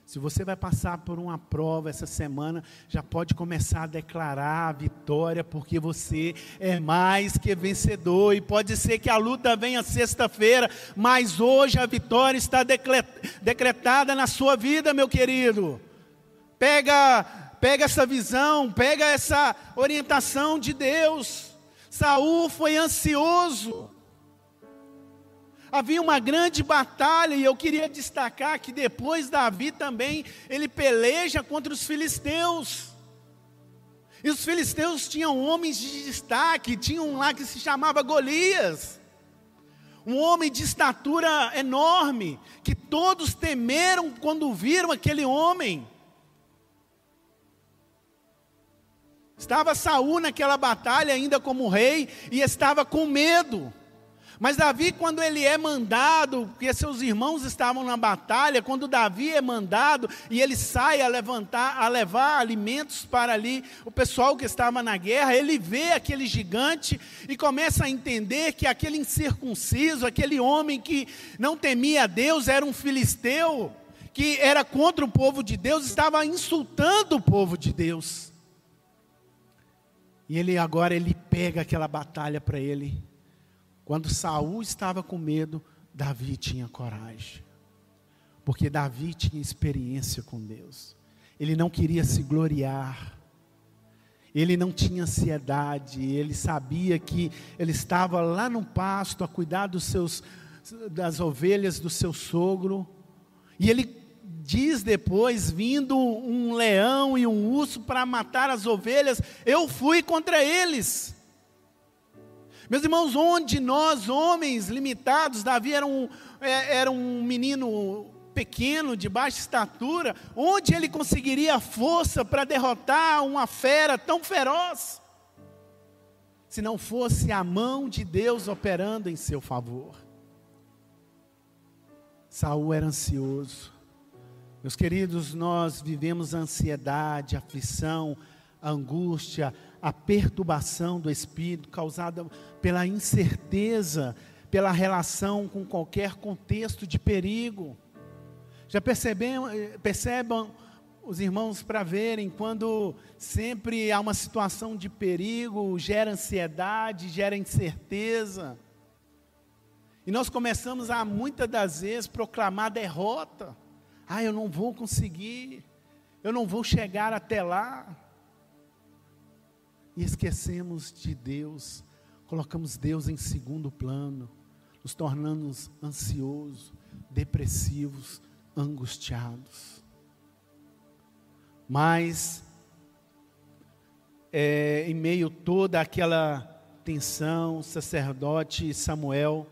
Se você vai passar por uma prova essa semana, já pode começar a declarar a vitória, porque você é mais que vencedor. E pode ser que a luta venha sexta-feira, mas hoje a vitória está decretada na sua vida, meu querido. Pega, pega essa visão, pega essa orientação de Deus. Saul foi ansioso. Havia uma grande batalha e eu queria destacar que depois Davi também ele peleja contra os filisteus. E os filisteus tinham homens de destaque, tinham um lá que se chamava Golias. Um homem de estatura enorme, que todos temeram quando viram aquele homem. Estava Saul naquela batalha ainda como rei e estava com medo. Mas Davi, quando ele é mandado, porque seus irmãos estavam na batalha, quando Davi é mandado e ele sai a levantar, a levar alimentos para ali o pessoal que estava na guerra, ele vê aquele gigante e começa a entender que aquele incircunciso, aquele homem que não temia Deus, era um filisteu, que era contra o povo de Deus, estava insultando o povo de Deus. E ele agora ele pega aquela batalha para ele quando Saul estava com medo, Davi tinha coragem. Porque Davi tinha experiência com Deus. Ele não queria se gloriar. Ele não tinha ansiedade, ele sabia que ele estava lá no pasto a cuidar dos seus das ovelhas do seu sogro. E ele diz depois, vindo um leão e um urso para matar as ovelhas, eu fui contra eles. Meus irmãos, onde nós, homens limitados, Davi era um, é, era um menino pequeno, de baixa estatura, onde ele conseguiria força para derrotar uma fera tão feroz? Se não fosse a mão de Deus operando em seu favor. Saul era ansioso. Meus queridos, nós vivemos ansiedade, aflição, angústia, a perturbação do espírito causada pela incerteza, pela relação com qualquer contexto de perigo. Já percebem, percebam os irmãos para verem quando sempre há uma situação de perigo, gera ansiedade, gera incerteza. E nós começamos a muitas das vezes proclamar derrota. Ah, eu não vou conseguir. Eu não vou chegar até lá e esquecemos de Deus, colocamos Deus em segundo plano, nos tornando ansiosos, depressivos, angustiados. Mas, é, em meio toda aquela tensão, sacerdote Samuel,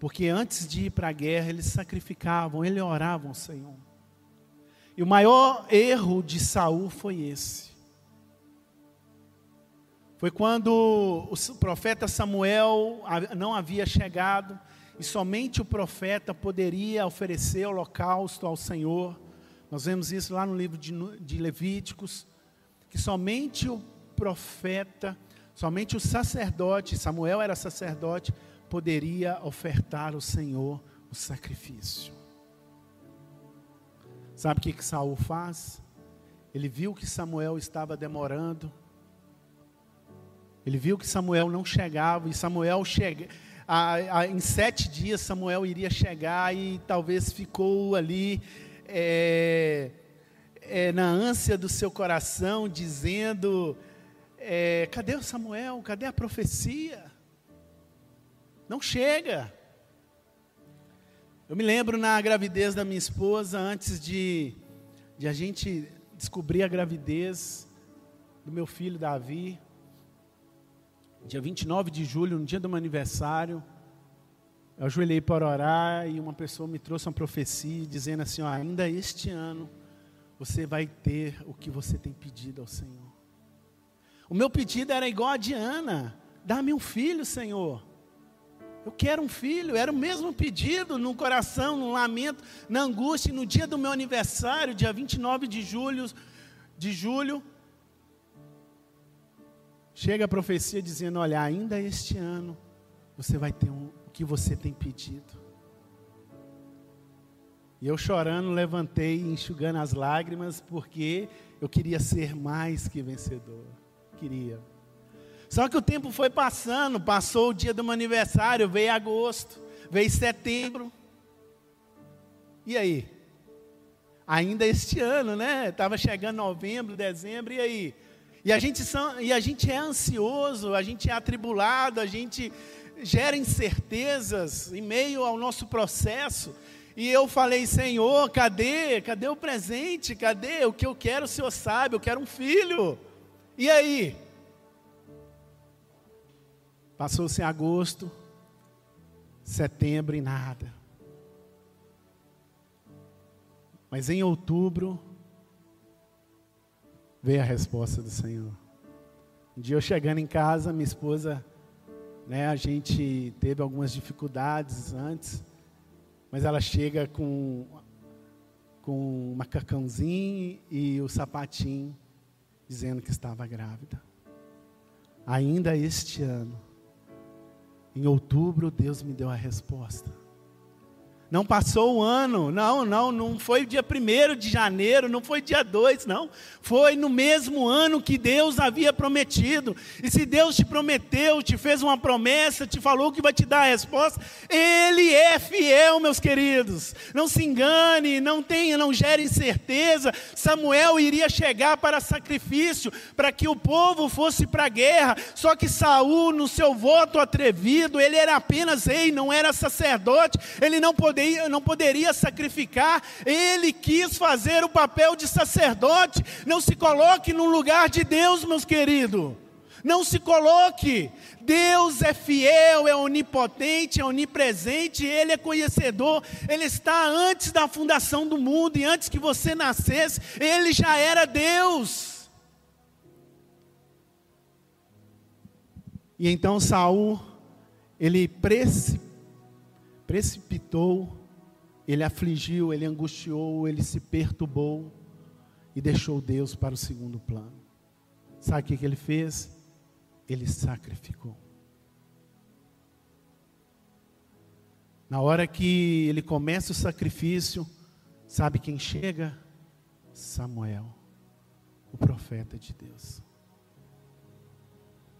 porque antes de ir para a guerra, eles sacrificavam, eles oravam ao Senhor. E o maior erro de Saul foi esse. Foi quando o profeta Samuel não havia chegado e somente o profeta poderia oferecer holocausto ao Senhor. Nós vemos isso lá no livro de, Levíticos, que somente o profeta, somente o sacerdote, Samuel era sacerdote, poderia ofertar ao Senhor o sacrifício. Sabe o que, que Saul faz? Ele viu que Samuel estava demorando. Ele viu que Samuel não chegava, e Samuel chega, a, a, em sete dias Samuel iria chegar e talvez ficou ali é, é, na ânsia do seu coração, dizendo: é, cadê o Samuel? Cadê a profecia? Não chega. Eu me lembro na gravidez da minha esposa, antes de, de a gente descobrir a gravidez do meu filho Davi, dia 29 de julho, no dia do meu aniversário, eu ajoelhei para orar e uma pessoa me trouxe uma profecia dizendo assim: ó, ainda este ano você vai ter o que você tem pedido ao Senhor. O meu pedido era igual a Diana: dá-me um filho, Senhor. Eu quero um filho, era o mesmo pedido no coração, no lamento, na angústia. E no dia do meu aniversário, dia 29 de julho, de julho, chega a profecia dizendo: Olha, ainda este ano você vai ter um, o que você tem pedido. E eu chorando, levantei, enxugando as lágrimas, porque eu queria ser mais que vencedor. Queria. Só que o tempo foi passando, passou o dia do meu aniversário, veio agosto, veio setembro. E aí? Ainda este ano, né? Estava chegando novembro, dezembro, e aí? E a, gente são, e a gente é ansioso, a gente é atribulado, a gente gera incertezas em meio ao nosso processo. E eu falei, Senhor, cadê? Cadê o presente? Cadê o que eu quero? O Senhor sabe, eu quero um filho. E aí? Passou-se agosto, setembro e nada. Mas em outubro veio a resposta do Senhor. Um dia eu chegando em casa, minha esposa, né, a gente teve algumas dificuldades antes, mas ela chega com com um macacãozinho e o sapatinho dizendo que estava grávida. Ainda este ano em outubro, Deus me deu a resposta. Não passou um ano, não, não, não foi dia 1 de janeiro, não foi dia 2, não. Foi no mesmo ano que Deus havia prometido. E se Deus te prometeu, te fez uma promessa, te falou que vai te dar a resposta, Ele é fiel, meus queridos. Não se engane, não tenha, não gere incerteza. Samuel iria chegar para sacrifício, para que o povo fosse para a guerra. Só que Saul, no seu voto atrevido, ele era apenas rei, não era sacerdote, ele não poderia poderia, não poderia sacrificar, ele quis fazer o papel de sacerdote. Não se coloque no lugar de Deus, meus queridos. Não se coloque. Deus é fiel, é onipotente, é onipresente, Ele é conhecedor, Ele está antes da fundação do mundo e antes que você nascesse, Ele já era Deus. E então Saul, ele precipitou precipitou, ele afligiu, ele angustiou, ele se perturbou e deixou Deus para o segundo plano. Sabe o que, ele fez? Ele sacrificou. Na hora que ele começa o sacrifício, sabe quem chega? Samuel, o profeta de Deus.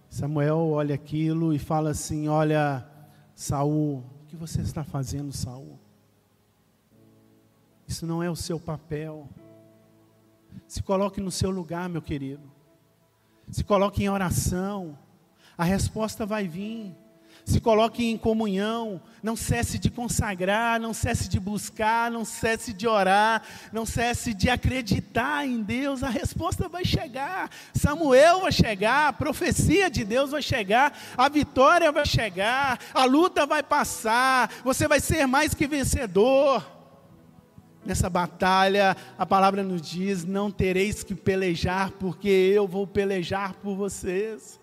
Samuel olha aquilo e fala assim: Olha, Saul, que você está fazendo, Saul? Isso não é o seu papel. Se coloque no seu lugar, meu querido. Se coloque em oração. A resposta vai vir se coloque em comunhão, não cesse de consagrar, não cesse de buscar, não cesse de orar, não cesse de acreditar em Deus, a resposta vai chegar. Samuel vai chegar, a profecia de Deus vai chegar, a vitória vai chegar, a luta vai passar, você vai ser mais que vencedor. Nessa batalha, a palavra nos diz: não tereis que pelejar, porque eu vou pelejar por vocês.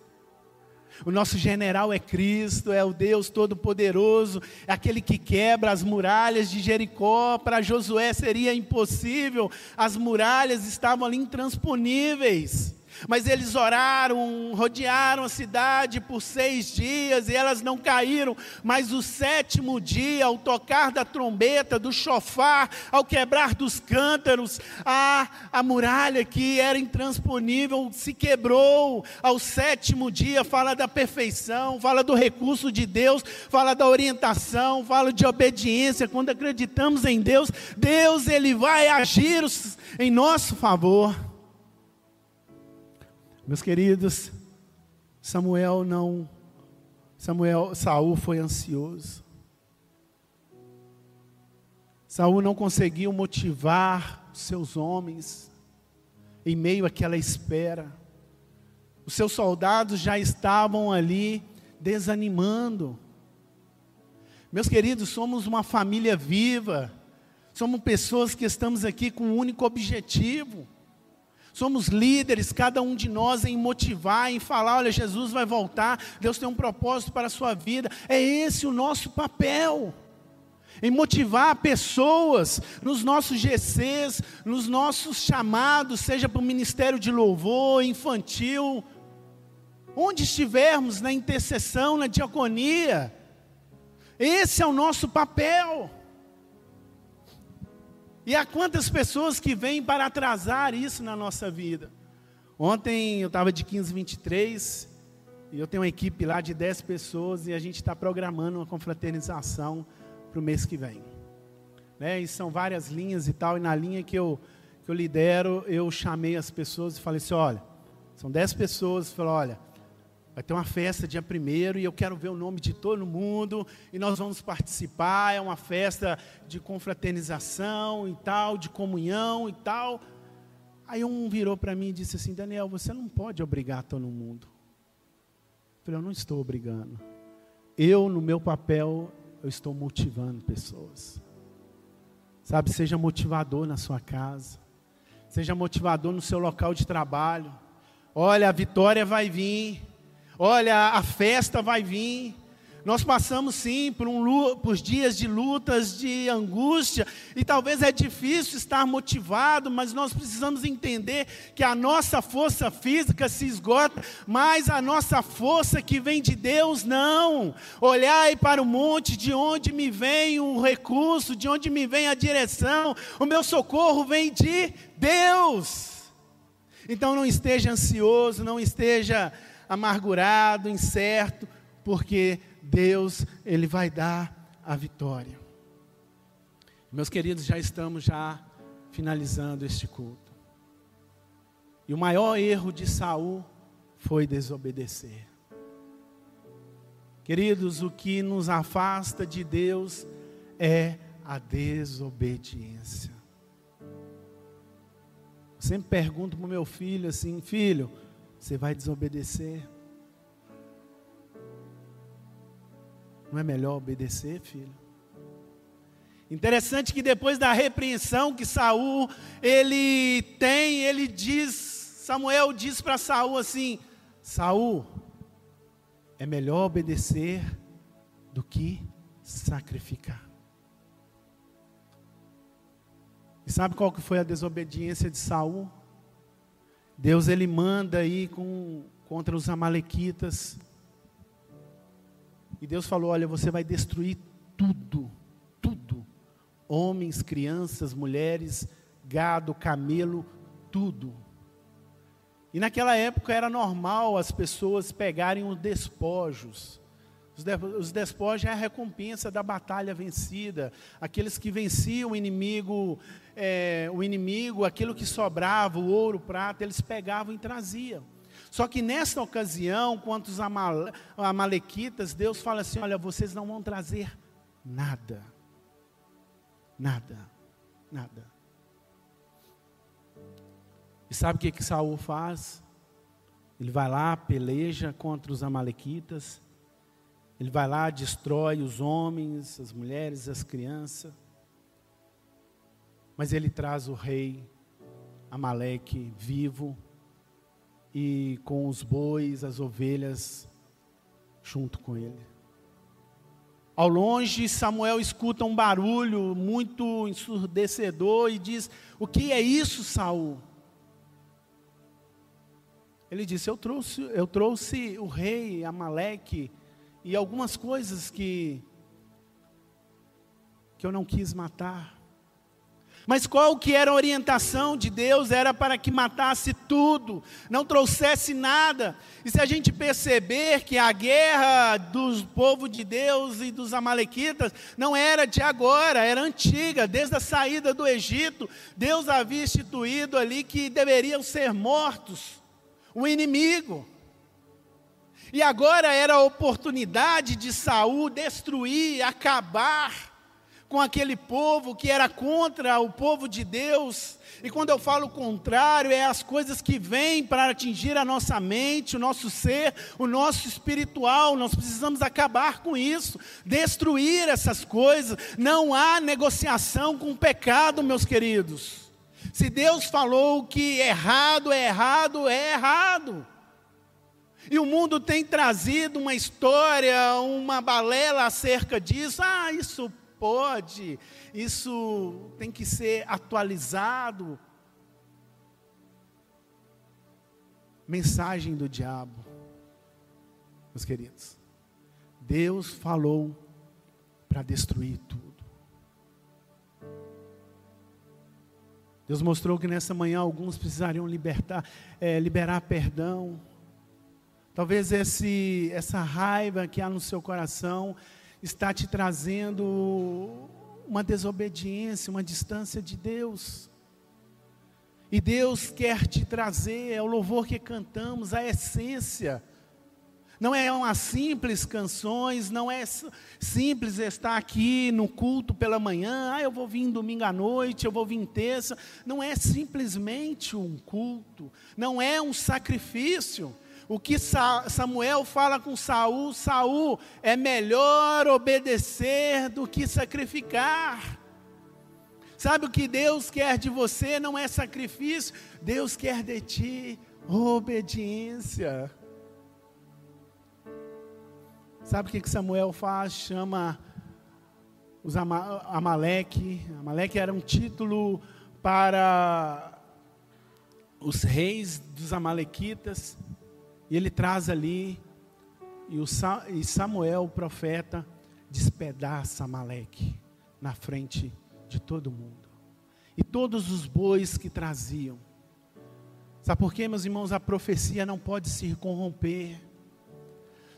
O nosso general é Cristo, é o Deus Todo-Poderoso, é aquele que quebra as muralhas de Jericó. Para Josué seria impossível, as muralhas estavam ali intransponíveis. Mas eles oraram, rodearam a cidade por seis dias e elas não caíram. Mas o sétimo dia, ao tocar da trombeta, do chofar, ao quebrar dos cântaros, a, a muralha que era intransponível se quebrou. Ao sétimo dia, fala da perfeição, fala do recurso de Deus, fala da orientação, fala de obediência. Quando acreditamos em Deus, Deus ele vai agir em nosso favor. Meus queridos, Samuel não Samuel, Saul foi ansioso. Saul não conseguiu motivar seus homens em meio àquela espera. Os seus soldados já estavam ali desanimando. Meus queridos, somos uma família viva. Somos pessoas que estamos aqui com um único objetivo Somos líderes, cada um de nós, em motivar, em falar: olha, Jesus vai voltar, Deus tem um propósito para a sua vida. É esse o nosso papel. Em motivar pessoas nos nossos GCs, nos nossos chamados, seja para o ministério de louvor, infantil, onde estivermos, na intercessão, na diaconia. Esse é o nosso papel. E há quantas pessoas que vêm para atrasar isso na nossa vida? Ontem eu estava de 15, 23, e eu tenho uma equipe lá de 10 pessoas, e a gente está programando uma confraternização para o mês que vem. Né? E são várias linhas e tal, e na linha que eu, que eu lidero, eu chamei as pessoas e falei assim: olha, são 10 pessoas, e olha, Vai ter uma festa dia primeiro e eu quero ver o nome de todo mundo e nós vamos participar. É uma festa de confraternização e tal, de comunhão e tal. Aí um virou para mim e disse assim: Daniel, você não pode obrigar todo mundo. Eu falei: Eu não estou obrigando. Eu, no meu papel, eu estou motivando pessoas. Sabe, seja motivador na sua casa, seja motivador no seu local de trabalho. Olha, a vitória vai vir. Olha, a festa vai vir. Nós passamos sim por, um, por dias de lutas, de angústia, e talvez é difícil estar motivado, mas nós precisamos entender que a nossa força física se esgota, mas a nossa força que vem de Deus não. Olhai para o monte, de onde me vem o recurso, de onde me vem a direção, o meu socorro vem de Deus. Então não esteja ansioso, não esteja amargurado, incerto, porque Deus, Ele vai dar a vitória. Meus queridos, já estamos já finalizando este culto. E o maior erro de Saul foi desobedecer. Queridos, o que nos afasta de Deus é a desobediência. Sempre pergunto para o meu filho assim, filho, você vai desobedecer. Não é melhor obedecer, filho? Interessante que depois da repreensão que Saul ele tem, ele diz, Samuel diz para Saul assim: Saul, é melhor obedecer do que sacrificar. E sabe qual que foi a desobediência de Saul? Deus ele manda aí com, contra os amalequitas. E Deus falou: "Olha, você vai destruir tudo, tudo. Homens, crianças, mulheres, gado, camelo, tudo." E naquela época era normal as pessoas pegarem os despojos. Os despojos é a recompensa da batalha vencida. Aqueles que venciam o inimigo é, o inimigo, aquilo que sobrava, o ouro, o prata, eles pegavam e traziam. Só que nesta ocasião, quanto os amalequitas, Deus fala assim: olha, vocês não vão trazer nada. Nada. Nada. E sabe o que, que Saul faz? Ele vai lá, peleja contra os amalequitas. Ele vai lá, destrói os homens, as mulheres, as crianças. Mas ele traz o rei Amaleque vivo e com os bois, as ovelhas junto com ele. Ao longe, Samuel escuta um barulho muito ensurdecedor e diz: O que é isso, Saul? Ele disse: Eu trouxe, eu trouxe o rei Amaleque e algumas coisas que que eu não quis matar. Mas qual que era a orientação de Deus? Era para que matasse tudo, não trouxesse nada. E se a gente perceber que a guerra dos povo de Deus e dos amalequitas não era de agora, era antiga, desde a saída do Egito, Deus havia instituído ali que deveriam ser mortos o inimigo. E agora era a oportunidade de Saul destruir, acabar com aquele povo que era contra o povo de Deus. E quando eu falo contrário, é as coisas que vêm para atingir a nossa mente, o nosso ser, o nosso espiritual. Nós precisamos acabar com isso, destruir essas coisas. Não há negociação com o pecado, meus queridos. Se Deus falou que errado é errado, é errado. E o mundo tem trazido uma história, uma balela acerca disso. Ah, isso pode, isso tem que ser atualizado. Mensagem do diabo, meus queridos. Deus falou para destruir tudo. Deus mostrou que nessa manhã alguns precisariam libertar, é, liberar perdão. Talvez esse, essa raiva que há no seu coração está te trazendo uma desobediência, uma distância de Deus. E Deus quer te trazer, é o louvor que cantamos, a essência. Não é uma simples canções, não é simples estar aqui no culto pela manhã, ah, eu vou vir domingo à noite, eu vou vir terça. Não é simplesmente um culto, não é um sacrifício. O que Samuel fala com Saul, Saul é melhor obedecer do que sacrificar. Sabe o que Deus quer de você? Não é sacrifício, Deus quer de ti obediência. Sabe o que Samuel faz? Chama os Amaleque. Amaleque era um título para os reis dos Amalequitas. E ele traz ali, e, Samuel, o profeta, despedaça Amaleque na frente de todo mundo. E todos os bois que traziam. Sabe por quê, meus irmãos? A profecia não pode se corromper.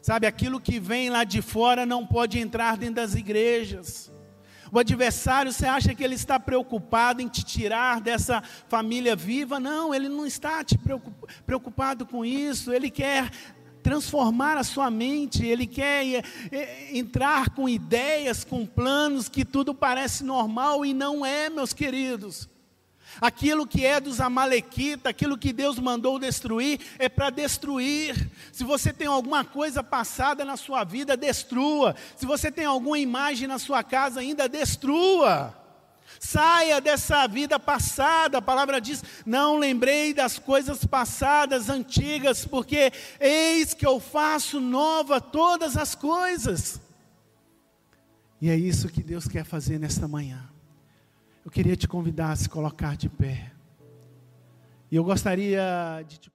Sabe, aquilo que vem lá de fora não pode entrar dentro das igrejas. O adversário, você acha que ele está preocupado em te tirar dessa família viva? Não, ele não está te preocupado com isso. Ele quer transformar a sua mente, ele quer é, é, entrar com ideias, com planos que tudo parece normal e não é, meus queridos. Aquilo que é dos Amalequitas, aquilo que Deus mandou destruir, é para destruir. Se você tem alguma coisa passada na sua vida, destrua. Se você tem alguma imagem na sua casa ainda, destrua. Saia dessa vida passada, a palavra diz: Não lembrei das coisas passadas, antigas, porque eis que eu faço nova todas as coisas. E é isso que Deus quer fazer nesta manhã eu queria te convidar a se colocar de pé. E eu gostaria de te